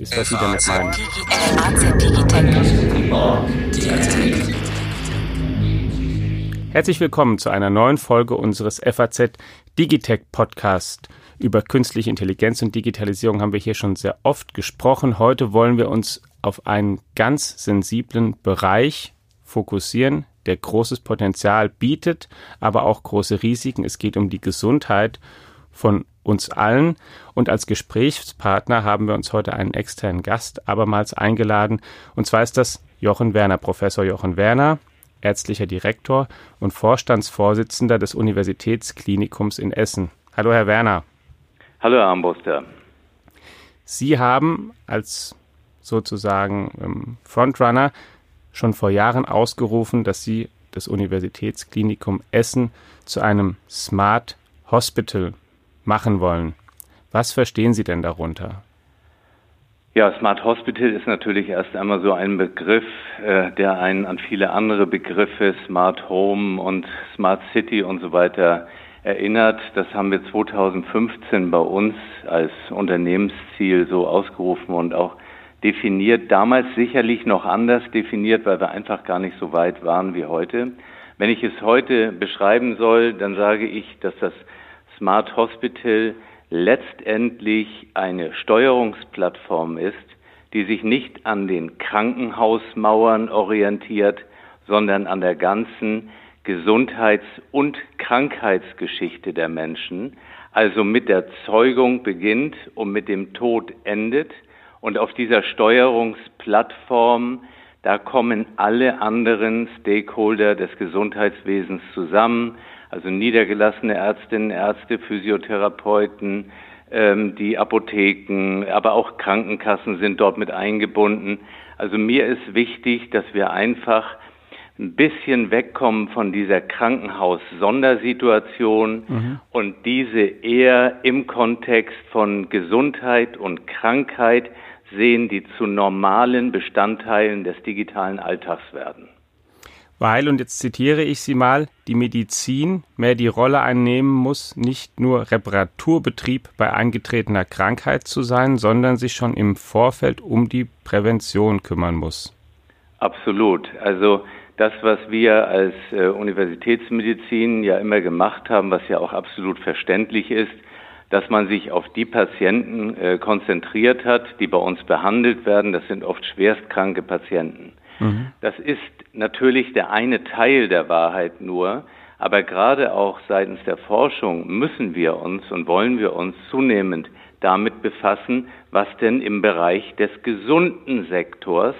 ist, was Sie damit meinen. Herzlich willkommen zu einer neuen Folge unseres FAZ Digitech Podcast. Über künstliche Intelligenz und Digitalisierung haben wir hier schon sehr oft gesprochen. Heute wollen wir uns auf einen ganz sensiblen Bereich fokussieren, der großes Potenzial bietet, aber auch große Risiken. Es geht um die Gesundheit von uns allen. Und als Gesprächspartner haben wir uns heute einen externen Gast abermals eingeladen. Und zwar ist das Jochen Werner, Professor Jochen Werner, ärztlicher Direktor und Vorstandsvorsitzender des Universitätsklinikums in Essen. Hallo, Herr Werner. Hallo, Herr Amboster. Sie haben als sozusagen ähm, Frontrunner schon vor Jahren ausgerufen, dass Sie das Universitätsklinikum Essen zu einem Smart Hospital machen wollen. Was verstehen Sie denn darunter? Ja, Smart Hospital ist natürlich erst einmal so ein Begriff, äh, der einen an viele andere Begriffe, Smart Home und Smart City und so weiter erinnert. Das haben wir 2015 bei uns als Unternehmensziel so ausgerufen und auch definiert. Damals sicherlich noch anders definiert, weil wir einfach gar nicht so weit waren wie heute. Wenn ich es heute beschreiben soll, dann sage ich, dass das Smart Hospital letztendlich eine Steuerungsplattform ist, die sich nicht an den Krankenhausmauern orientiert, sondern an der ganzen Gesundheits- und Krankheitsgeschichte der Menschen, also mit der Zeugung beginnt und mit dem Tod endet. Und auf dieser Steuerungsplattform, da kommen alle anderen Stakeholder des Gesundheitswesens zusammen, also niedergelassene Ärztinnen, Ärzte, Physiotherapeuten, ähm, die Apotheken, aber auch Krankenkassen sind dort mit eingebunden. Also mir ist wichtig, dass wir einfach ein bisschen wegkommen von dieser Krankenhaus-Sondersituation mhm. und diese eher im Kontext von Gesundheit und Krankheit sehen, die zu normalen Bestandteilen des digitalen Alltags werden weil, und jetzt zitiere ich Sie mal, die Medizin mehr die Rolle einnehmen muss, nicht nur Reparaturbetrieb bei eingetretener Krankheit zu sein, sondern sich schon im Vorfeld um die Prävention kümmern muss. Absolut. Also das, was wir als äh, Universitätsmedizin ja immer gemacht haben, was ja auch absolut verständlich ist, dass man sich auf die Patienten äh, konzentriert hat, die bei uns behandelt werden. Das sind oft schwerstkranke Patienten. Mhm. Das ist natürlich der eine Teil der Wahrheit nur, aber gerade auch seitens der Forschung müssen wir uns und wollen wir uns zunehmend damit befassen, was denn im Bereich des gesunden Sektors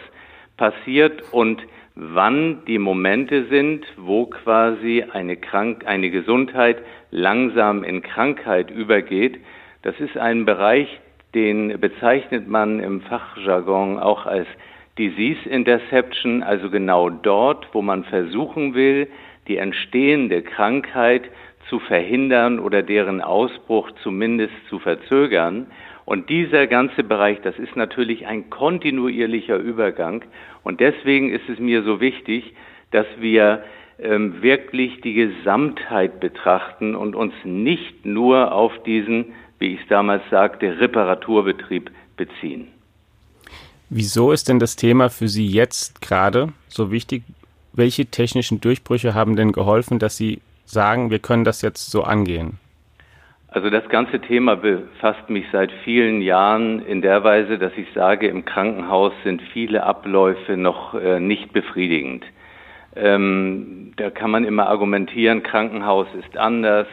passiert und wann die Momente sind, wo quasi eine, Krank eine Gesundheit langsam in Krankheit übergeht. Das ist ein Bereich, den bezeichnet man im Fachjargon auch als Disease Interception, also genau dort, wo man versuchen will, die entstehende Krankheit zu verhindern oder deren Ausbruch zumindest zu verzögern. Und dieser ganze Bereich, das ist natürlich ein kontinuierlicher Übergang. Und deswegen ist es mir so wichtig, dass wir ähm, wirklich die Gesamtheit betrachten und uns nicht nur auf diesen, wie ich es damals sagte, Reparaturbetrieb beziehen. Wieso ist denn das Thema für Sie jetzt gerade so wichtig? Welche technischen Durchbrüche haben denn geholfen, dass Sie sagen, wir können das jetzt so angehen? Also das ganze Thema befasst mich seit vielen Jahren in der Weise, dass ich sage, im Krankenhaus sind viele Abläufe noch äh, nicht befriedigend. Ähm, da kann man immer argumentieren, Krankenhaus ist anders.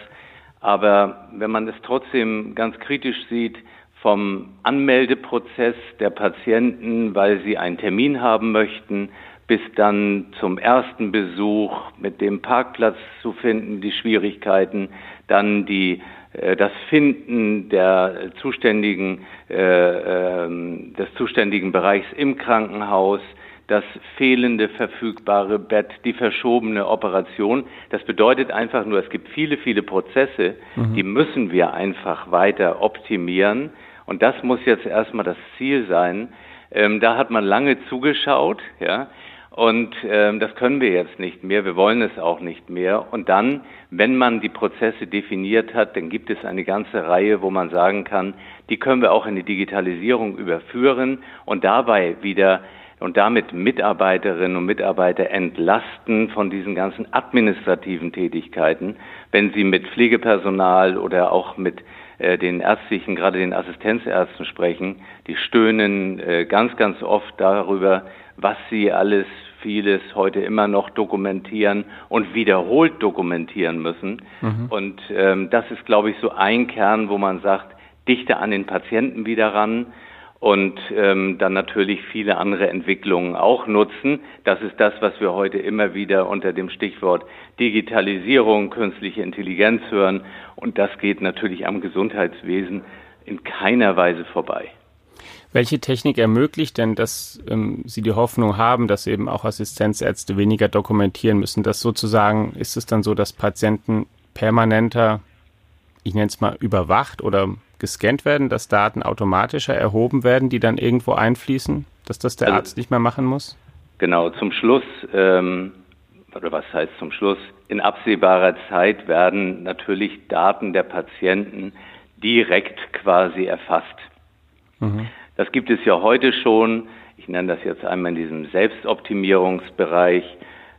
Aber wenn man es trotzdem ganz kritisch sieht, vom Anmeldeprozess der Patienten, weil sie einen Termin haben möchten, bis dann zum ersten Besuch mit dem Parkplatz zu finden, die Schwierigkeiten, dann die äh, das Finden der zuständigen, äh, äh, des zuständigen Bereichs im Krankenhaus, das fehlende verfügbare Bett, die verschobene Operation. Das bedeutet einfach nur, es gibt viele, viele Prozesse, mhm. die müssen wir einfach weiter optimieren. Und das muss jetzt erstmal das Ziel sein. Ähm, da hat man lange zugeschaut, ja. Und ähm, das können wir jetzt nicht mehr, wir wollen es auch nicht mehr. Und dann, wenn man die Prozesse definiert hat, dann gibt es eine ganze Reihe, wo man sagen kann, die können wir auch in die Digitalisierung überführen und dabei wieder und damit Mitarbeiterinnen und Mitarbeiter entlasten von diesen ganzen administrativen Tätigkeiten, wenn sie mit Pflegepersonal oder auch mit den ärztlichen, gerade den Assistenzärzten sprechen, die stöhnen äh, ganz, ganz oft darüber, was sie alles vieles heute immer noch dokumentieren und wiederholt dokumentieren müssen. Mhm. Und ähm, das ist, glaube ich, so ein Kern, wo man sagt, dichte an den Patienten wieder ran und ähm, dann natürlich viele andere Entwicklungen auch nutzen. Das ist das, was wir heute immer wieder unter dem Stichwort Digitalisierung, künstliche Intelligenz hören. Und das geht natürlich am Gesundheitswesen in keiner Weise vorbei. Welche Technik ermöglicht denn, dass ähm, Sie die Hoffnung haben, dass eben auch Assistenzärzte weniger dokumentieren müssen? Dass sozusagen ist es dann so, dass Patienten permanenter, ich nenne es mal, überwacht oder gescannt werden, dass Daten automatischer erhoben werden, die dann irgendwo einfließen, dass das der also, Arzt nicht mehr machen muss? Genau, zum Schluss, ähm, oder was heißt zum Schluss, in absehbarer Zeit werden natürlich Daten der Patienten direkt quasi erfasst. Mhm. Das gibt es ja heute schon. Ich nenne das jetzt einmal in diesem Selbstoptimierungsbereich,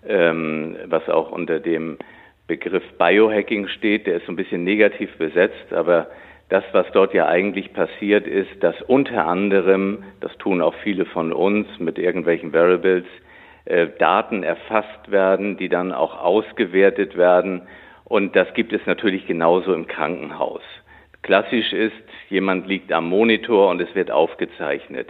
ähm, was auch unter dem Begriff Biohacking steht. Der ist so ein bisschen negativ besetzt, aber das, was dort ja eigentlich passiert, ist, dass unter anderem, das tun auch viele von uns mit irgendwelchen Variables, äh, Daten erfasst werden, die dann auch ausgewertet werden. Und das gibt es natürlich genauso im Krankenhaus. Klassisch ist, jemand liegt am Monitor und es wird aufgezeichnet.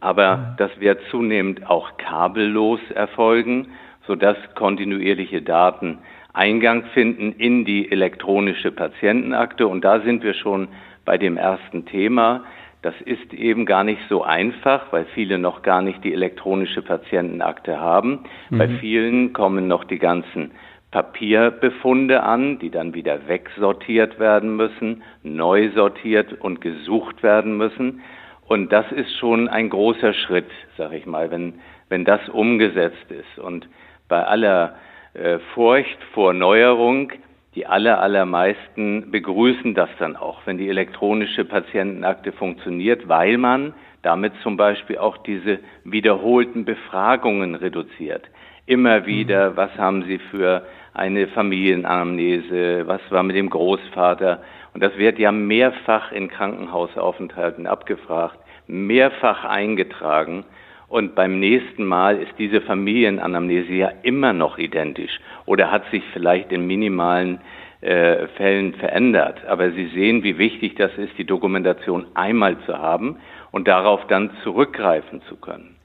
Aber das wird zunehmend auch kabellos erfolgen, sodass kontinuierliche Daten Eingang finden in die elektronische Patientenakte. Und da sind wir schon bei dem ersten Thema. Das ist eben gar nicht so einfach, weil viele noch gar nicht die elektronische Patientenakte haben. Mhm. Bei vielen kommen noch die ganzen Papierbefunde an, die dann wieder wegsortiert werden müssen, neu sortiert und gesucht werden müssen. Und das ist schon ein großer Schritt, sag ich mal, wenn, wenn das umgesetzt ist. Und bei aller äh, Furcht vor Neuerung, die aller, allermeisten begrüßen das dann auch, wenn die elektronische Patientenakte funktioniert, weil man damit zum Beispiel auch diese wiederholten Befragungen reduziert. Immer wieder, mhm. was haben Sie für eine Familienanamnese, was war mit dem Großvater. Und das wird ja mehrfach in Krankenhausaufenthalten abgefragt, mehrfach eingetragen. Und beim nächsten Mal ist diese Familienanamnese ja immer noch identisch oder hat sich vielleicht in minimalen äh, Fällen verändert. Aber Sie sehen, wie wichtig das ist, die Dokumentation einmal zu haben und darauf dann zurückgreifen zu können.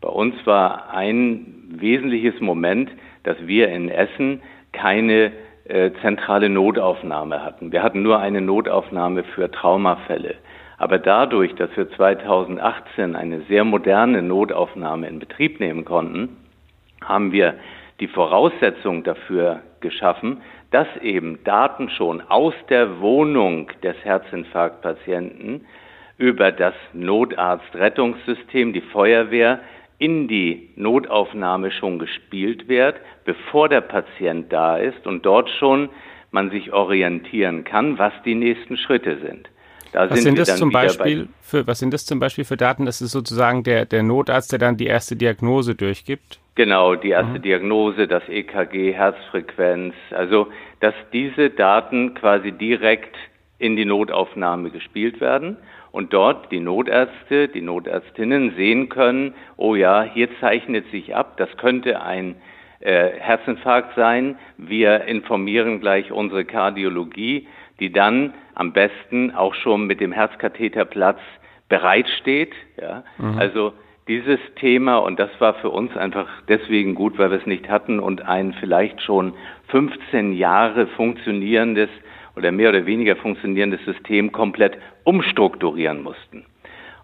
Bei uns war ein wesentliches Moment, dass wir in Essen keine äh, zentrale Notaufnahme hatten. Wir hatten nur eine Notaufnahme für Traumafälle. Aber dadurch, dass wir 2018 eine sehr moderne Notaufnahme in Betrieb nehmen konnten, haben wir die Voraussetzung dafür geschaffen, dass eben Daten schon aus der Wohnung des Herzinfarktpatienten über das Notarztrettungssystem, die Feuerwehr, in die Notaufnahme schon gespielt wird, bevor der Patient da ist und dort schon man sich orientieren kann, was die nächsten Schritte sind. Da was sind, sind das zum Beispiel für was sind das zum Beispiel für Daten? Das ist sozusagen der, der Notarzt, der dann die erste Diagnose durchgibt? Genau, die erste mhm. Diagnose, das EKG, Herzfrequenz, also dass diese Daten quasi direkt in die Notaufnahme gespielt werden und dort die Notärzte, die Notärztinnen sehen können, oh ja, hier zeichnet sich ab, das könnte ein äh, Herzinfarkt sein. Wir informieren gleich unsere Kardiologie, die dann am besten auch schon mit dem Herzkatheterplatz bereitsteht. Ja? Mhm. Also dieses Thema, und das war für uns einfach deswegen gut, weil wir es nicht hatten und ein vielleicht schon 15 Jahre funktionierendes oder mehr oder weniger funktionierendes System komplett umstrukturieren mussten.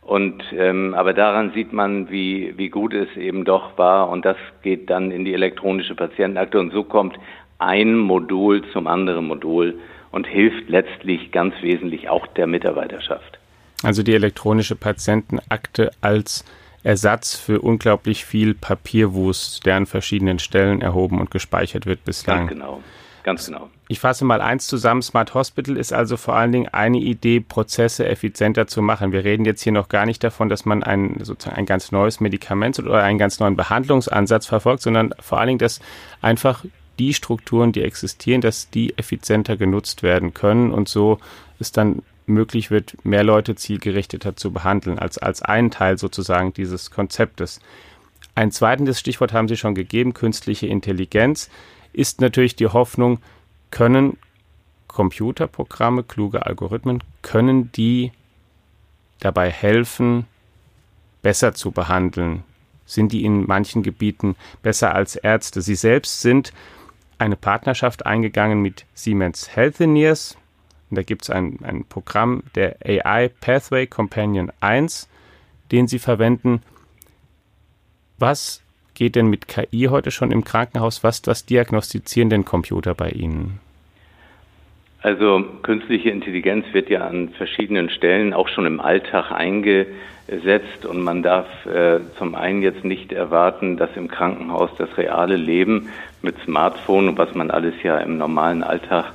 Und ähm, aber daran sieht man, wie, wie gut es eben doch war und das geht dann in die elektronische Patientenakte und so kommt ein Modul zum anderen Modul und hilft letztlich ganz wesentlich auch der Mitarbeiterschaft. Also die elektronische Patientenakte als Ersatz für unglaublich viel Papierwust, der an verschiedenen Stellen erhoben und gespeichert wird bislang. Ganz genau. Ganz genau. Ich fasse mal eins zusammen. Smart Hospital ist also vor allen Dingen eine Idee, Prozesse effizienter zu machen. Wir reden jetzt hier noch gar nicht davon, dass man ein, sozusagen ein ganz neues Medikament oder einen ganz neuen Behandlungsansatz verfolgt, sondern vor allen Dingen, dass einfach die Strukturen, die existieren, dass die effizienter genutzt werden können und so es dann möglich wird, mehr Leute zielgerichteter zu behandeln, als, als ein Teil sozusagen dieses Konzeptes. Ein zweites Stichwort haben Sie schon gegeben, künstliche Intelligenz, ist natürlich die Hoffnung, können Computerprogramme, kluge Algorithmen, können die dabei helfen, besser zu behandeln? Sind die in manchen Gebieten besser als Ärzte? Sie selbst sind eine Partnerschaft eingegangen mit Siemens Healthineers, und da gibt es ein, ein Programm, der AI Pathway Companion 1, den Sie verwenden. Was geht denn mit KI heute schon im Krankenhaus? Was, was diagnostizieren denn Computer bei Ihnen? Also künstliche Intelligenz wird ja an verschiedenen Stellen auch schon im Alltag eingesetzt und man darf äh, zum einen jetzt nicht erwarten, dass im Krankenhaus das reale Leben mit Smartphone, was man alles ja im normalen Alltag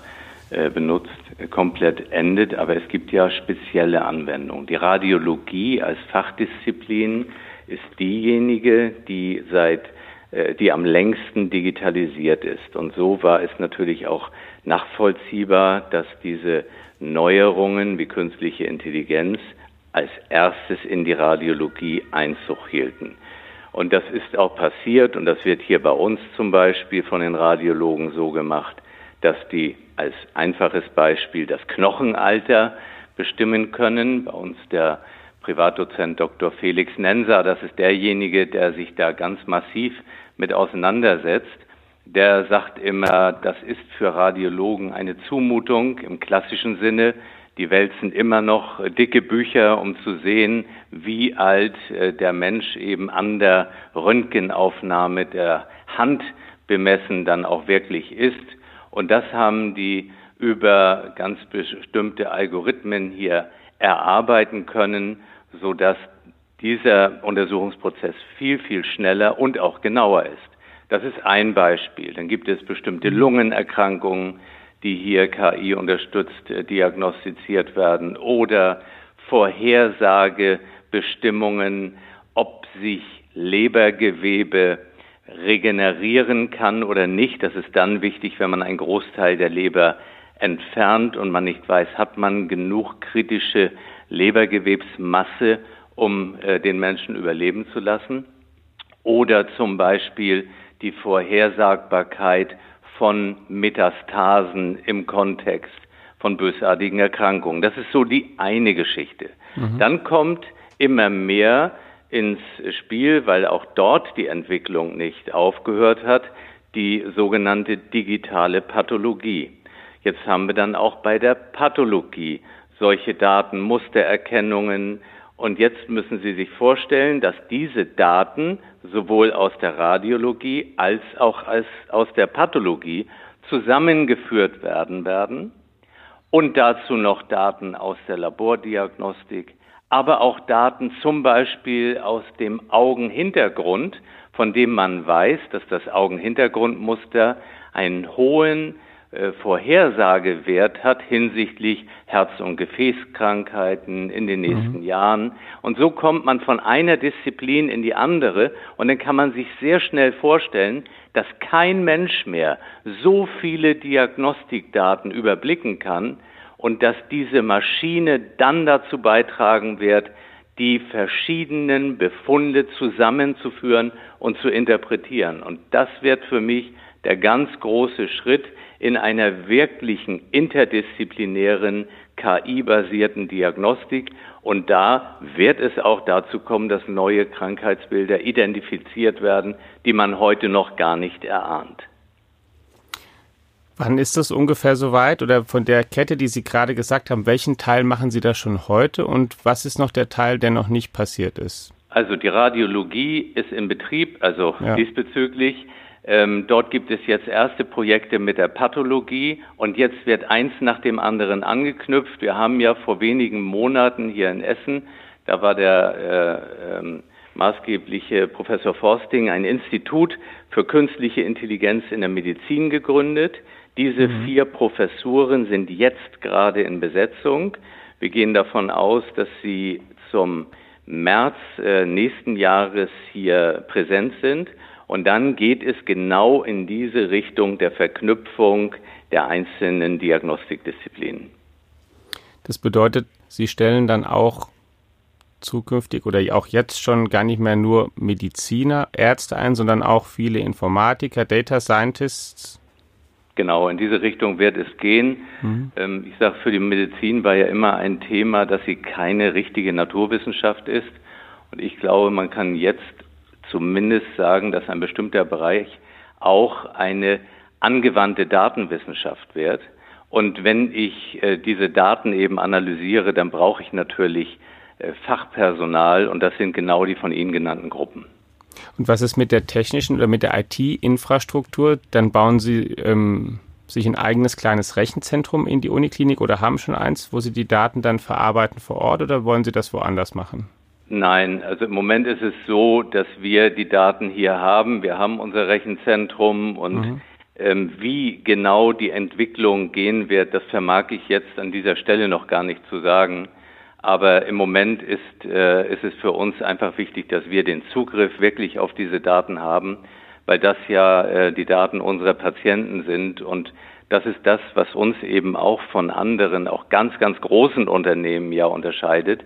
äh, benutzt, komplett endet, aber es gibt ja spezielle Anwendungen. Die Radiologie als Fachdisziplin ist diejenige, die seit äh, die am längsten digitalisiert ist. Und so war es natürlich auch nachvollziehbar, dass diese Neuerungen wie künstliche Intelligenz als erstes in die Radiologie Einzug hielten. Und das ist auch passiert und das wird hier bei uns zum Beispiel von den Radiologen so gemacht, dass die als einfaches Beispiel das Knochenalter bestimmen können. Bei uns der Privatdozent Dr. Felix Nenser, das ist derjenige, der sich da ganz massiv mit auseinandersetzt. Der sagt immer, das ist für Radiologen eine Zumutung im klassischen Sinne. Die wälzen immer noch dicke Bücher, um zu sehen, wie alt äh, der Mensch eben an der Röntgenaufnahme der Hand bemessen dann auch wirklich ist. Und das haben die über ganz bestimmte Algorithmen hier erarbeiten können, so dass dieser Untersuchungsprozess viel, viel schneller und auch genauer ist. Das ist ein Beispiel. Dann gibt es bestimmte Lungenerkrankungen, die hier KI unterstützt äh, diagnostiziert werden oder Vorhersagebestimmungen, ob sich Lebergewebe regenerieren kann oder nicht. Das ist dann wichtig, wenn man einen Großteil der Leber entfernt und man nicht weiß, hat man genug kritische Lebergewebsmasse, um äh, den Menschen überleben zu lassen. Oder zum Beispiel die Vorhersagbarkeit von Metastasen im Kontext von bösartigen Erkrankungen. Das ist so die eine Geschichte. Mhm. Dann kommt immer mehr ins Spiel, weil auch dort die Entwicklung nicht aufgehört hat, die sogenannte digitale Pathologie. Jetzt haben wir dann auch bei der Pathologie solche Datenmustererkennungen. Und jetzt müssen Sie sich vorstellen, dass diese Daten sowohl aus der Radiologie als auch als aus der Pathologie zusammengeführt werden werden. Und dazu noch Daten aus der Labordiagnostik, aber auch Daten zum Beispiel aus dem Augenhintergrund, von dem man weiß, dass das Augenhintergrundmuster einen hohen Vorhersagewert hat hinsichtlich Herz- und Gefäßkrankheiten in den nächsten mhm. Jahren. Und so kommt man von einer Disziplin in die andere und dann kann man sich sehr schnell vorstellen, dass kein Mensch mehr so viele Diagnostikdaten überblicken kann, und dass diese Maschine dann dazu beitragen wird, die verschiedenen Befunde zusammenzuführen und zu interpretieren. Und das wird für mich der ganz große Schritt in einer wirklichen interdisziplinären KI-basierten Diagnostik. Und da wird es auch dazu kommen, dass neue Krankheitsbilder identifiziert werden, die man heute noch gar nicht erahnt. Wann ist das ungefähr soweit? Oder von der Kette, die Sie gerade gesagt haben, welchen Teil machen Sie da schon heute und was ist noch der Teil, der noch nicht passiert ist? Also die Radiologie ist in Betrieb, also ja. diesbezüglich. Ähm, dort gibt es jetzt erste Projekte mit der Pathologie und jetzt wird eins nach dem anderen angeknüpft. Wir haben ja vor wenigen Monaten hier in Essen, da war der äh, ähm, maßgebliche Professor Forsting ein Institut für künstliche Intelligenz in der Medizin gegründet. Diese mhm. vier Professuren sind jetzt gerade in Besetzung. Wir gehen davon aus, dass sie zum März äh, nächsten Jahres hier präsent sind. Und dann geht es genau in diese Richtung der Verknüpfung der einzelnen Diagnostikdisziplinen. Das bedeutet, Sie stellen dann auch zukünftig oder auch jetzt schon gar nicht mehr nur Mediziner, Ärzte ein, sondern auch viele Informatiker, Data Scientists. Genau, in diese Richtung wird es gehen. Mhm. Ähm, ich sage, für die Medizin war ja immer ein Thema, dass sie keine richtige Naturwissenschaft ist. Und ich glaube, man kann jetzt zumindest sagen, dass ein bestimmter Bereich auch eine angewandte Datenwissenschaft wird. Und wenn ich äh, diese Daten eben analysiere, dann brauche ich natürlich äh, Fachpersonal und das sind genau die von Ihnen genannten Gruppen. Und was ist mit der technischen oder mit der IT-Infrastruktur? Dann bauen Sie ähm, sich ein eigenes kleines Rechenzentrum in die Uniklinik oder haben schon eins, wo Sie die Daten dann verarbeiten vor Ort oder wollen Sie das woanders machen? Nein, also im Moment ist es so, dass wir die Daten hier haben. Wir haben unser Rechenzentrum und mhm. ähm, wie genau die Entwicklung gehen wird, das vermag ich jetzt an dieser Stelle noch gar nicht zu sagen. Aber im Moment ist, äh, ist es für uns einfach wichtig, dass wir den Zugriff wirklich auf diese Daten haben, weil das ja äh, die Daten unserer Patienten sind. Und das ist das, was uns eben auch von anderen, auch ganz, ganz großen Unternehmen ja unterscheidet,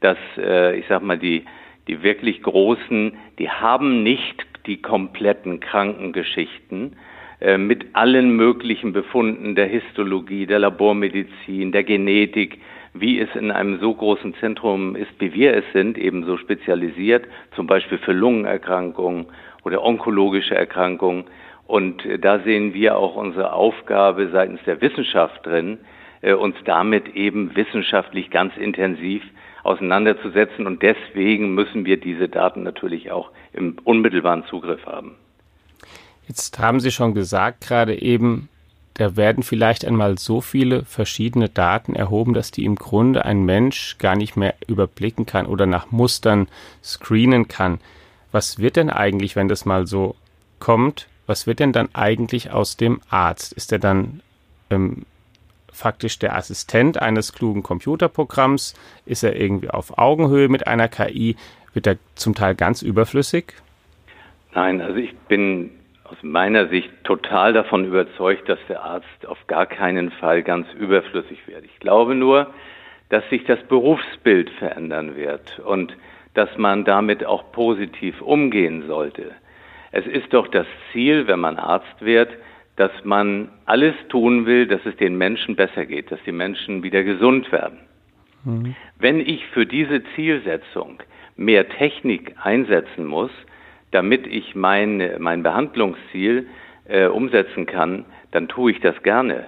dass, äh, ich sag mal, die, die wirklich großen, die haben nicht die kompletten Krankengeschichten äh, mit allen möglichen Befunden der Histologie, der Labormedizin, der Genetik, wie es in einem so großen Zentrum ist, wie wir es sind, eben so spezialisiert, zum Beispiel für Lungenerkrankungen oder onkologische Erkrankungen. Und äh, da sehen wir auch unsere Aufgabe seitens der Wissenschaft drin, äh, uns damit eben wissenschaftlich ganz intensiv auseinanderzusetzen. Und deswegen müssen wir diese Daten natürlich auch im unmittelbaren Zugriff haben. Jetzt haben Sie schon gesagt, gerade eben, da werden vielleicht einmal so viele verschiedene Daten erhoben, dass die im Grunde ein Mensch gar nicht mehr überblicken kann oder nach Mustern screenen kann. Was wird denn eigentlich, wenn das mal so kommt, was wird denn dann eigentlich aus dem Arzt? Ist er dann ähm, faktisch der Assistent eines klugen Computerprogramms? Ist er irgendwie auf Augenhöhe mit einer KI? Wird er zum Teil ganz überflüssig? Nein, also ich bin aus meiner Sicht total davon überzeugt, dass der Arzt auf gar keinen Fall ganz überflüssig wird. Ich glaube nur, dass sich das Berufsbild verändern wird und dass man damit auch positiv umgehen sollte. Es ist doch das Ziel, wenn man Arzt wird, dass man alles tun will, dass es den Menschen besser geht, dass die Menschen wieder gesund werden. Mhm. Wenn ich für diese Zielsetzung mehr Technik einsetzen muss, damit ich mein, mein Behandlungsziel äh, umsetzen kann, dann tue ich das gerne,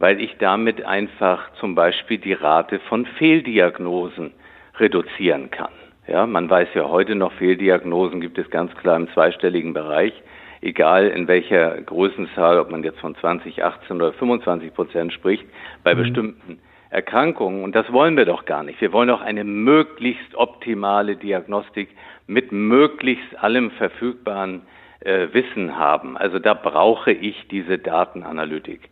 weil ich damit einfach zum Beispiel die Rate von Fehldiagnosen reduzieren kann. Ja, man weiß ja heute noch, Fehldiagnosen gibt es ganz klar im zweistelligen Bereich, egal in welcher Größenzahl, ob man jetzt von 20, 18 oder 25 Prozent spricht, bei mhm. bestimmten Erkrankungen. Und das wollen wir doch gar nicht. Wir wollen doch eine möglichst optimale Diagnostik mit möglichst allem verfügbaren äh, Wissen haben. Also da brauche ich diese Datenanalytik.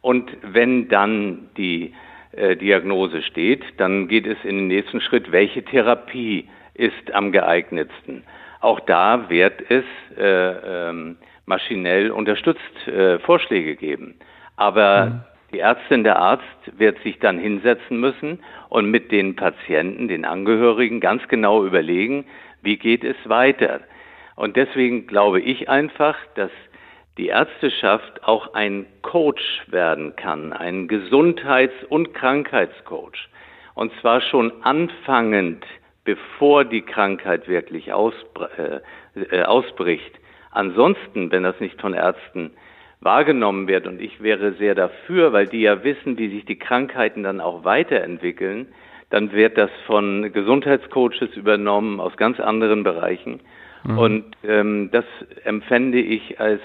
Und wenn dann die äh, Diagnose steht, dann geht es in den nächsten Schritt, welche Therapie ist am geeignetsten. Auch da wird es äh, ähm, maschinell unterstützt äh, Vorschläge geben. Aber mhm. die Ärztin, der Arzt wird sich dann hinsetzen müssen und mit den Patienten, den Angehörigen ganz genau überlegen, wie geht es weiter? Und deswegen glaube ich einfach, dass die Ärzteschaft auch ein Coach werden kann, ein Gesundheits- und Krankheitscoach. Und zwar schon anfangend, bevor die Krankheit wirklich ausbr äh, äh, ausbricht. Ansonsten, wenn das nicht von Ärzten wahrgenommen wird, und ich wäre sehr dafür, weil die ja wissen, wie sich die Krankheiten dann auch weiterentwickeln, dann wird das von Gesundheitscoaches übernommen aus ganz anderen Bereichen. Mhm. Und ähm, das empfände ich als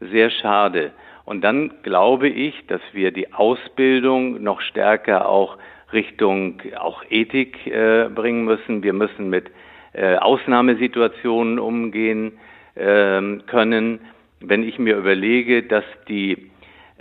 sehr schade. Und dann glaube ich, dass wir die Ausbildung noch stärker auch Richtung auch Ethik äh, bringen müssen. Wir müssen mit äh, Ausnahmesituationen umgehen äh, können. Wenn ich mir überlege, dass die,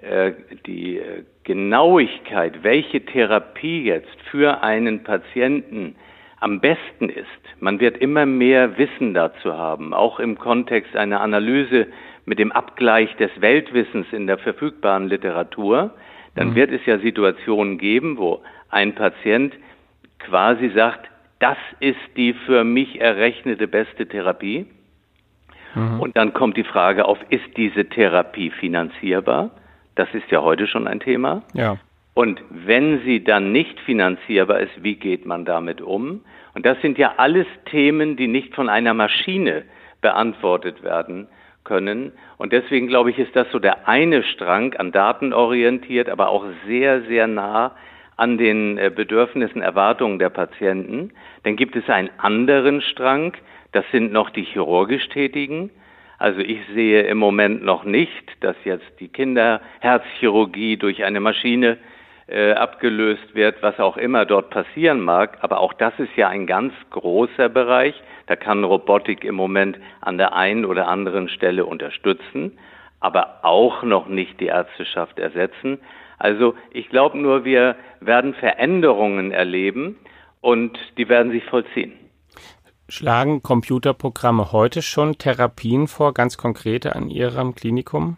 äh, die äh, Genauigkeit, welche Therapie jetzt für einen Patienten am besten ist. Man wird immer mehr Wissen dazu haben, auch im Kontext einer Analyse mit dem Abgleich des Weltwissens in der verfügbaren Literatur. Dann mhm. wird es ja Situationen geben, wo ein Patient quasi sagt, das ist die für mich errechnete beste Therapie. Mhm. Und dann kommt die Frage auf, ist diese Therapie finanzierbar? Das ist ja heute schon ein Thema. Ja. Und wenn sie dann nicht finanzierbar ist, wie geht man damit um? Und das sind ja alles Themen, die nicht von einer Maschine beantwortet werden können. Und deswegen glaube ich, ist das so der eine Strang an Daten orientiert, aber auch sehr, sehr nah an den äh, Bedürfnissen, Erwartungen der Patienten. Dann gibt es einen anderen Strang, das sind noch die chirurgisch Tätigen. Also ich sehe im Moment noch nicht, dass jetzt die Kinderherzchirurgie durch eine Maschine äh, abgelöst wird, was auch immer dort passieren mag. Aber auch das ist ja ein ganz großer Bereich. Da kann Robotik im Moment an der einen oder anderen Stelle unterstützen, aber auch noch nicht die Ärzteschaft ersetzen. Also ich glaube nur, wir werden Veränderungen erleben und die werden sich vollziehen. Schlagen Computerprogramme heute schon Therapien vor, ganz konkrete an Ihrem Klinikum?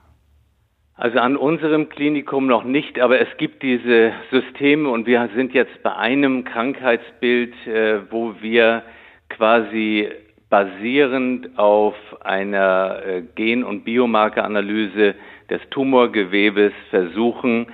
Also an unserem Klinikum noch nicht, aber es gibt diese Systeme und wir sind jetzt bei einem Krankheitsbild, äh, wo wir quasi basierend auf einer äh, Gen- und Biomarkeranalyse des Tumorgewebes versuchen,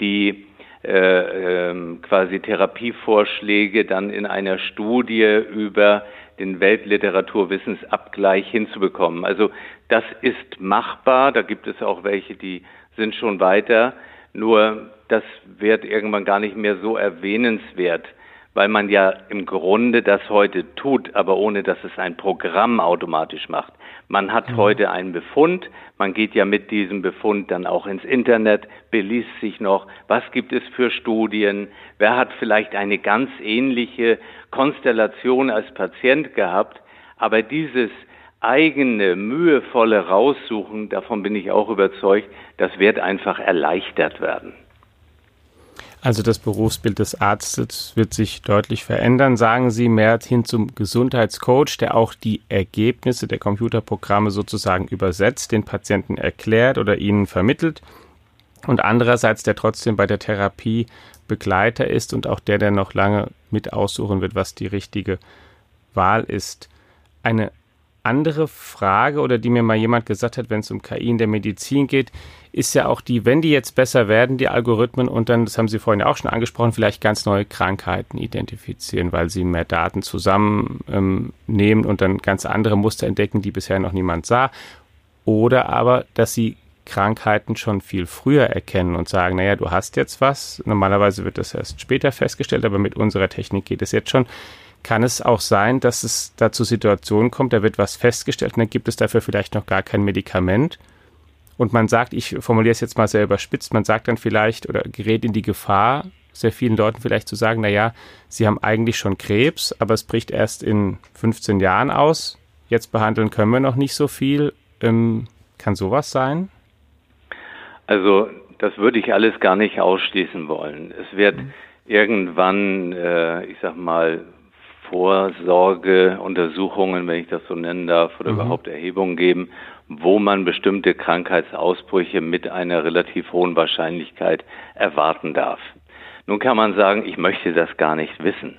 die äh, äh, quasi Therapievorschläge dann in einer Studie über den Weltliteraturwissensabgleich hinzubekommen. Also das ist machbar, da gibt es auch welche, die sind schon weiter, nur das wird irgendwann gar nicht mehr so erwähnenswert weil man ja im Grunde das heute tut, aber ohne dass es ein Programm automatisch macht. Man hat mhm. heute einen Befund, man geht ja mit diesem Befund dann auch ins Internet, beliest sich noch, was gibt es für Studien, wer hat vielleicht eine ganz ähnliche Konstellation als Patient gehabt, aber dieses eigene, mühevolle Raussuchen, davon bin ich auch überzeugt, das wird einfach erleichtert werden. Also das Berufsbild des Arztes wird sich deutlich verändern, sagen Sie, mehr hin zum Gesundheitscoach, der auch die Ergebnisse der Computerprogramme sozusagen übersetzt, den Patienten erklärt oder ihnen vermittelt und andererseits der trotzdem bei der Therapie Begleiter ist und auch der, der noch lange mit aussuchen wird, was die richtige Wahl ist. Eine andere Frage oder die mir mal jemand gesagt hat, wenn es um KI in der Medizin geht, ist ja auch die, wenn die jetzt besser werden, die Algorithmen, und dann, das haben Sie vorhin ja auch schon angesprochen, vielleicht ganz neue Krankheiten identifizieren, weil sie mehr Daten zusammennehmen ähm, und dann ganz andere Muster entdecken, die bisher noch niemand sah. Oder aber, dass sie Krankheiten schon viel früher erkennen und sagen, naja, du hast jetzt was. Normalerweise wird das erst später festgestellt, aber mit unserer Technik geht es jetzt schon kann es auch sein, dass es da zu Situationen kommt, da wird was festgestellt und dann gibt es dafür vielleicht noch gar kein Medikament. Und man sagt, ich formuliere es jetzt mal sehr überspitzt, man sagt dann vielleicht oder gerät in die Gefahr, sehr vielen Leuten vielleicht zu sagen, naja, sie haben eigentlich schon Krebs, aber es bricht erst in 15 Jahren aus. Jetzt behandeln können wir noch nicht so viel. Ähm, kann sowas sein? Also das würde ich alles gar nicht ausschließen wollen. Es wird mhm. irgendwann, äh, ich sag mal, Vorsorgeuntersuchungen, wenn ich das so nennen darf, oder mhm. überhaupt Erhebungen geben, wo man bestimmte Krankheitsausbrüche mit einer relativ hohen Wahrscheinlichkeit erwarten darf. Nun kann man sagen, ich möchte das gar nicht wissen.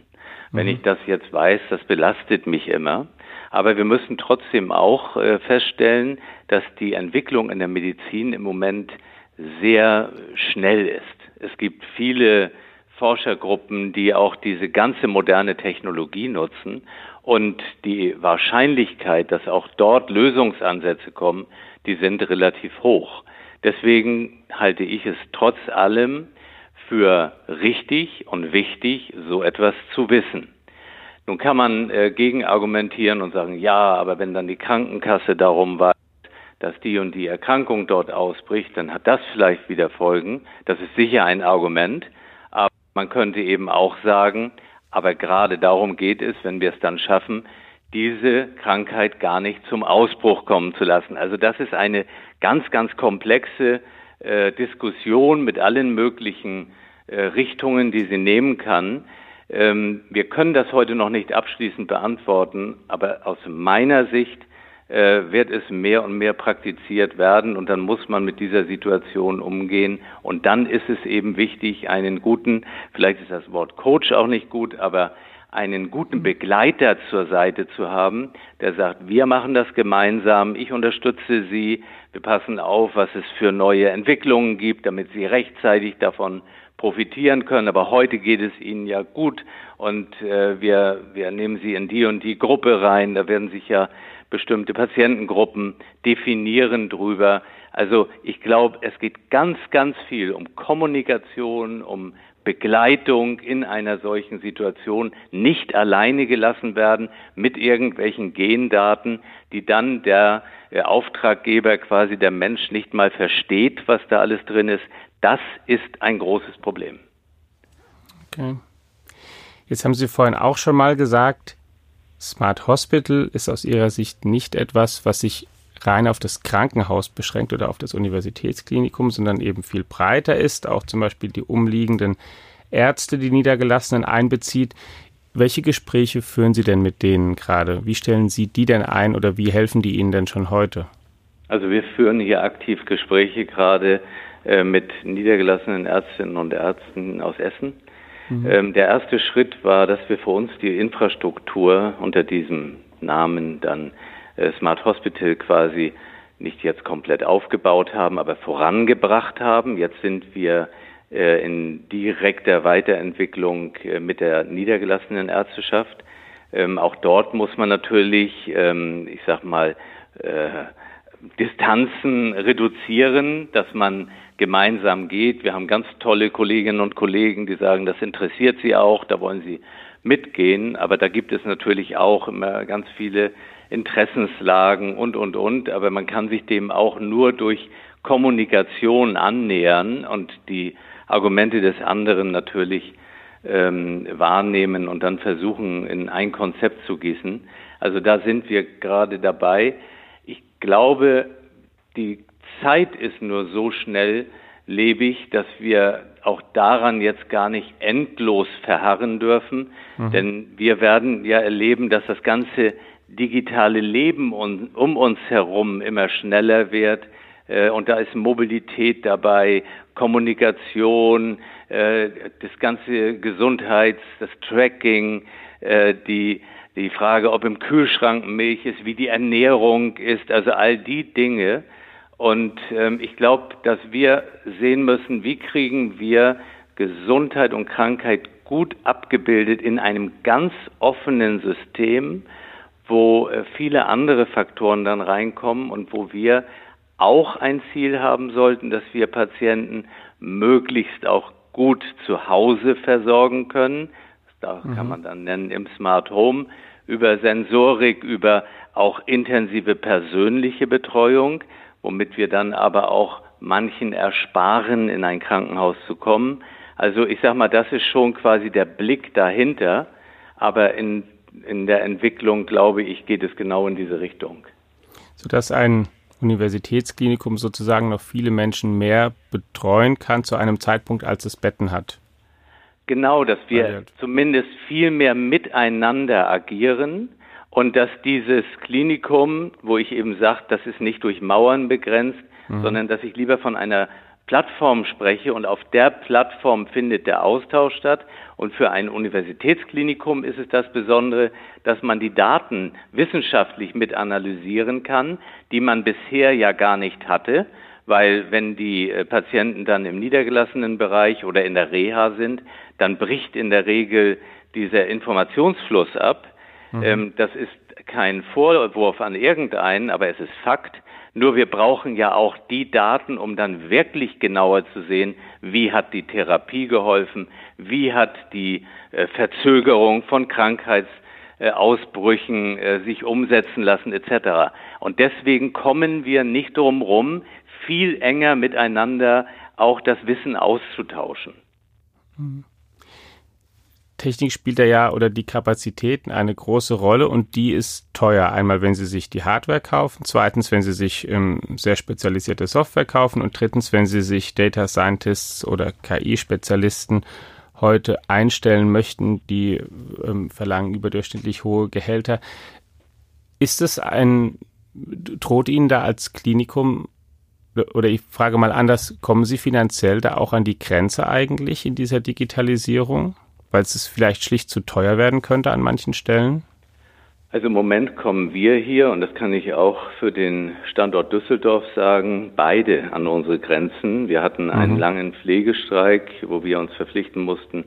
Wenn mhm. ich das jetzt weiß, das belastet mich immer. Aber wir müssen trotzdem auch äh, feststellen, dass die Entwicklung in der Medizin im Moment sehr schnell ist. Es gibt viele Forschergruppen, die auch diese ganze moderne Technologie nutzen. Und die Wahrscheinlichkeit, dass auch dort Lösungsansätze kommen, die sind relativ hoch. Deswegen halte ich es trotz allem für richtig und wichtig, so etwas zu wissen. Nun kann man äh, gegen und sagen, ja, aber wenn dann die Krankenkasse darum weiß, dass die und die Erkrankung dort ausbricht, dann hat das vielleicht wieder Folgen. Das ist sicher ein Argument. Man könnte eben auch sagen, aber gerade darum geht es, wenn wir es dann schaffen, diese Krankheit gar nicht zum Ausbruch kommen zu lassen. Also das ist eine ganz, ganz komplexe äh, Diskussion mit allen möglichen äh, Richtungen, die sie nehmen kann. Ähm, wir können das heute noch nicht abschließend beantworten, aber aus meiner Sicht wird es mehr und mehr praktiziert werden und dann muss man mit dieser Situation umgehen. Und dann ist es eben wichtig, einen guten, vielleicht ist das Wort Coach auch nicht gut, aber einen guten Begleiter zur Seite zu haben, der sagt, wir machen das gemeinsam, ich unterstütze Sie, wir passen auf, was es für neue Entwicklungen gibt, damit Sie rechtzeitig davon profitieren können. Aber heute geht es Ihnen ja gut und äh, wir, wir nehmen Sie in die und die Gruppe rein. Da werden sich ja bestimmte Patientengruppen definieren drüber. Also ich glaube, es geht ganz, ganz viel um Kommunikation, um Begleitung in einer solchen Situation nicht alleine gelassen werden mit irgendwelchen Gendaten, die dann der Auftraggeber quasi der Mensch nicht mal versteht, was da alles drin ist. Das ist ein großes Problem. Okay. Jetzt haben Sie vorhin auch schon mal gesagt, Smart Hospital ist aus Ihrer Sicht nicht etwas, was sich rein auf das Krankenhaus beschränkt oder auf das Universitätsklinikum, sondern eben viel breiter ist, auch zum Beispiel die umliegenden Ärzte, die Niedergelassenen einbezieht. Welche Gespräche führen Sie denn mit denen gerade? Wie stellen Sie die denn ein oder wie helfen die Ihnen denn schon heute? Also wir führen hier aktiv Gespräche gerade äh, mit niedergelassenen Ärztinnen und Ärzten aus Essen Mhm. Ähm, der erste Schritt war, dass wir für uns die Infrastruktur unter diesem Namen dann äh, Smart Hospital quasi nicht jetzt komplett aufgebaut haben, aber vorangebracht haben. Jetzt sind wir äh, in direkter Weiterentwicklung äh, mit der niedergelassenen Ärzteschaft. Ähm, auch dort muss man natürlich, ähm, ich sag mal, äh, Distanzen reduzieren, dass man gemeinsam geht. Wir haben ganz tolle Kolleginnen und Kollegen, die sagen, das interessiert sie auch, da wollen sie mitgehen. Aber da gibt es natürlich auch immer ganz viele Interessenslagen und, und, und. Aber man kann sich dem auch nur durch Kommunikation annähern und die Argumente des anderen natürlich ähm, wahrnehmen und dann versuchen, in ein Konzept zu gießen. Also da sind wir gerade dabei. Ich glaube, die Zeit ist nur so schnell lebig, dass wir auch daran jetzt gar nicht endlos verharren dürfen. Mhm. Denn wir werden ja erleben, dass das ganze digitale Leben um, um uns herum immer schneller wird. Äh, und da ist Mobilität dabei, Kommunikation, äh, das ganze Gesundheits-, das Tracking, äh, die, die Frage, ob im Kühlschrank Milch ist, wie die Ernährung ist, also all die Dinge, und ähm, ich glaube, dass wir sehen müssen, wie kriegen wir Gesundheit und Krankheit gut abgebildet in einem ganz offenen System, wo äh, viele andere Faktoren dann reinkommen und wo wir auch ein Ziel haben sollten, dass wir Patienten möglichst auch gut zu Hause versorgen können. Das mhm. kann man dann nennen im Smart Home, über Sensorik, über auch intensive persönliche Betreuung womit wir dann aber auch manchen ersparen, in ein Krankenhaus zu kommen. Also ich sage mal, das ist schon quasi der Blick dahinter, aber in, in der Entwicklung, glaube ich, geht es genau in diese Richtung. Sodass ein Universitätsklinikum sozusagen noch viele Menschen mehr betreuen kann zu einem Zeitpunkt, als es Betten hat. Genau, dass wir zumindest viel mehr miteinander agieren und dass dieses Klinikum, wo ich eben sage, das ist nicht durch Mauern begrenzt, mhm. sondern dass ich lieber von einer Plattform spreche und auf der Plattform findet der Austausch statt. Und für ein Universitätsklinikum ist es das Besondere, dass man die Daten wissenschaftlich mit analysieren kann, die man bisher ja gar nicht hatte, weil wenn die äh, Patienten dann im niedergelassenen Bereich oder in der Reha sind, dann bricht in der Regel dieser Informationsfluss ab. Mhm. Ähm, das ist kein Vorwurf an irgendeinen, aber es ist Fakt. Nur wir brauchen ja auch die Daten, um dann wirklich genauer zu sehen, wie hat die Therapie geholfen, wie hat die äh, Verzögerung von Krankheitsausbrüchen äh, sich umsetzen lassen etc. Und deswegen kommen wir nicht drum rum, viel enger miteinander auch das Wissen auszutauschen. Mhm. Technik spielt da ja oder die Kapazitäten eine große Rolle und die ist teuer. Einmal, wenn Sie sich die Hardware kaufen, zweitens, wenn Sie sich ähm, sehr spezialisierte Software kaufen und drittens, wenn Sie sich Data Scientists oder KI-Spezialisten heute einstellen möchten, die ähm, verlangen überdurchschnittlich hohe Gehälter. Ist es ein, droht Ihnen da als Klinikum oder ich frage mal anders, kommen Sie finanziell da auch an die Grenze eigentlich in dieser Digitalisierung, weil es vielleicht schlicht zu teuer werden könnte an manchen Stellen? Also im Moment kommen wir hier, und das kann ich auch für den Standort Düsseldorf sagen, beide an unsere Grenzen. Wir hatten einen mhm. langen Pflegestreik, wo wir uns verpflichten mussten,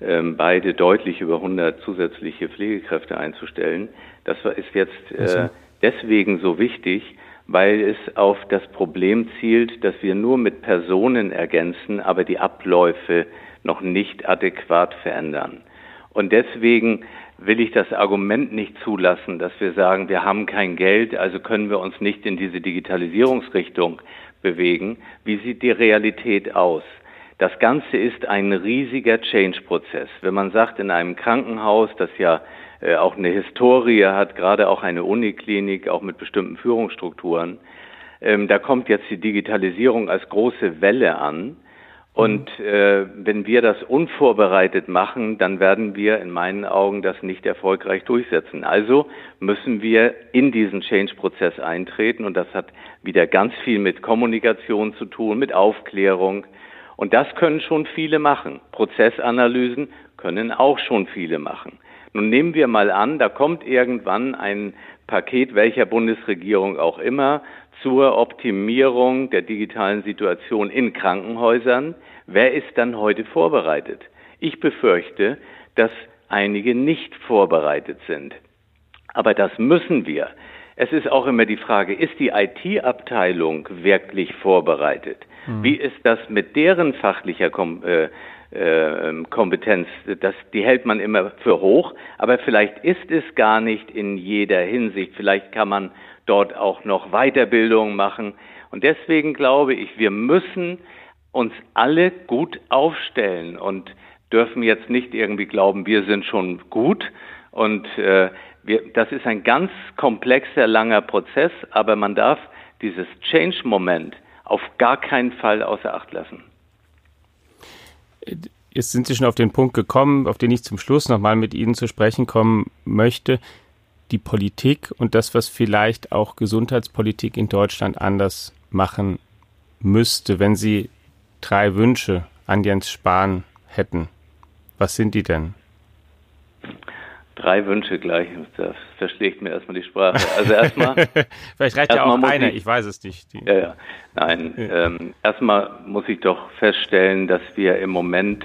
ähm, beide deutlich über 100 zusätzliche Pflegekräfte einzustellen. Das ist jetzt äh, deswegen so wichtig, weil es auf das Problem zielt, dass wir nur mit Personen ergänzen, aber die Abläufe noch nicht adäquat verändern. Und deswegen will ich das Argument nicht zulassen, dass wir sagen, wir haben kein Geld, also können wir uns nicht in diese Digitalisierungsrichtung bewegen. Wie sieht die Realität aus? Das Ganze ist ein riesiger Change-Prozess. Wenn man sagt, in einem Krankenhaus, das ja auch eine Historie hat, gerade auch eine Uniklinik, auch mit bestimmten Führungsstrukturen. Ähm, da kommt jetzt die Digitalisierung als große Welle an. Und äh, wenn wir das unvorbereitet machen, dann werden wir in meinen Augen das nicht erfolgreich durchsetzen. Also müssen wir in diesen Change-Prozess eintreten und das hat wieder ganz viel mit Kommunikation zu tun, mit Aufklärung. Und das können schon viele machen. Prozessanalysen können auch schon viele machen. Nun nehmen wir mal an, da kommt irgendwann ein Paket welcher Bundesregierung auch immer zur Optimierung der digitalen Situation in Krankenhäusern. Wer ist dann heute vorbereitet? Ich befürchte, dass einige nicht vorbereitet sind. Aber das müssen wir. Es ist auch immer die Frage, ist die IT-Abteilung wirklich vorbereitet? Mhm. Wie ist das mit deren fachlicher Kom äh, Kompetenz, das, die hält man immer für hoch, aber vielleicht ist es gar nicht in jeder Hinsicht. Vielleicht kann man dort auch noch Weiterbildung machen. Und deswegen glaube ich, wir müssen uns alle gut aufstellen und dürfen jetzt nicht irgendwie glauben, wir sind schon gut. Und äh, wir, das ist ein ganz komplexer, langer Prozess, aber man darf dieses Change-Moment auf gar keinen Fall außer Acht lassen. Jetzt sind Sie schon auf den Punkt gekommen, auf den ich zum Schluss nochmal mit Ihnen zu sprechen kommen möchte. Die Politik und das, was vielleicht auch Gesundheitspolitik in Deutschland anders machen müsste, wenn Sie drei Wünsche an Jens Spahn hätten. Was sind die denn? Drei Wünsche gleich, das verschlägt mir erstmal die Sprache. Also erstmal. Vielleicht reicht ja auch einer, ich, ich, weiß es nicht. Die, ja, ja. Nein, ja. Ähm, erstmal muss ich doch feststellen, dass wir im Moment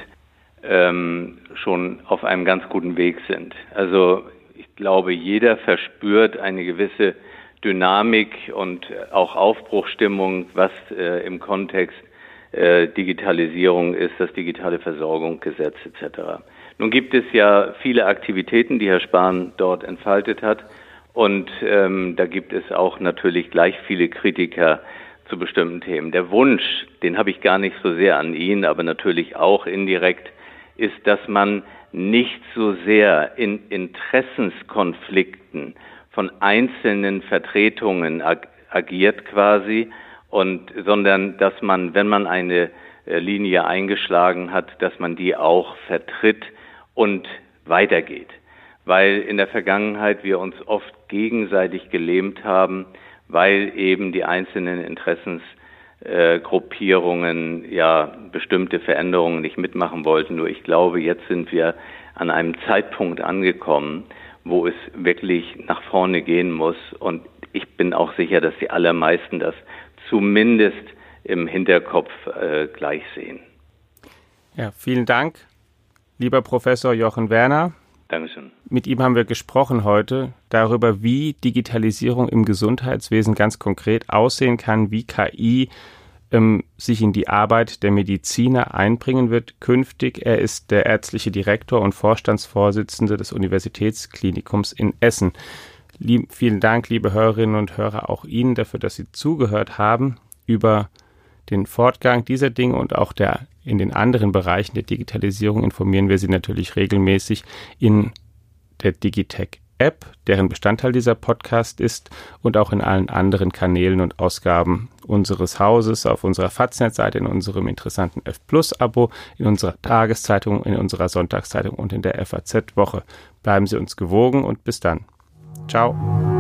ähm, schon auf einem ganz guten Weg sind. Also ich glaube, jeder verspürt eine gewisse Dynamik und auch Aufbruchstimmung, was äh, im Kontext äh, Digitalisierung ist, das digitale Versorgungsgesetz etc. Nun gibt es ja viele Aktivitäten, die Herr Spahn dort entfaltet hat. Und ähm, da gibt es auch natürlich gleich viele Kritiker zu bestimmten Themen. Der Wunsch, den habe ich gar nicht so sehr an ihn, aber natürlich auch indirekt, ist, dass man nicht so sehr in Interessenskonflikten von einzelnen Vertretungen ag agiert quasi und sondern dass man, wenn man eine äh, Linie eingeschlagen hat, dass man die auch vertritt und weitergeht. Weil in der Vergangenheit wir uns oft gegenseitig gelähmt haben, weil eben die einzelnen Interessens äh, ja bestimmte Veränderungen nicht mitmachen wollten. Nur ich glaube, jetzt sind wir an einem Zeitpunkt angekommen, wo es wirklich nach vorne gehen muss. Und ich bin auch sicher, dass die allermeisten das zumindest im Hinterkopf äh, gleich sehen. Ja, vielen Dank, lieber Professor Jochen Werner. Dankeschön. Mit ihm haben wir gesprochen heute darüber, wie Digitalisierung im Gesundheitswesen ganz konkret aussehen kann, wie KI ähm, sich in die Arbeit der Mediziner einbringen wird künftig. Er ist der ärztliche Direktor und Vorstandsvorsitzende des Universitätsklinikums in Essen. Lieb, vielen Dank, liebe Hörerinnen und Hörer, auch Ihnen dafür, dass Sie zugehört haben über den Fortgang dieser Dinge und auch der in den anderen Bereichen der Digitalisierung informieren wir Sie natürlich regelmäßig in der Digitech App, deren Bestandteil dieser Podcast ist und auch in allen anderen Kanälen und Ausgaben unseres Hauses, auf unserer Faznet-Seite, in unserem interessanten F Plus-Abo, in unserer Tageszeitung, in unserer Sonntagszeitung und in der FAZ-Woche. Bleiben Sie uns gewogen und bis dann. Ciao.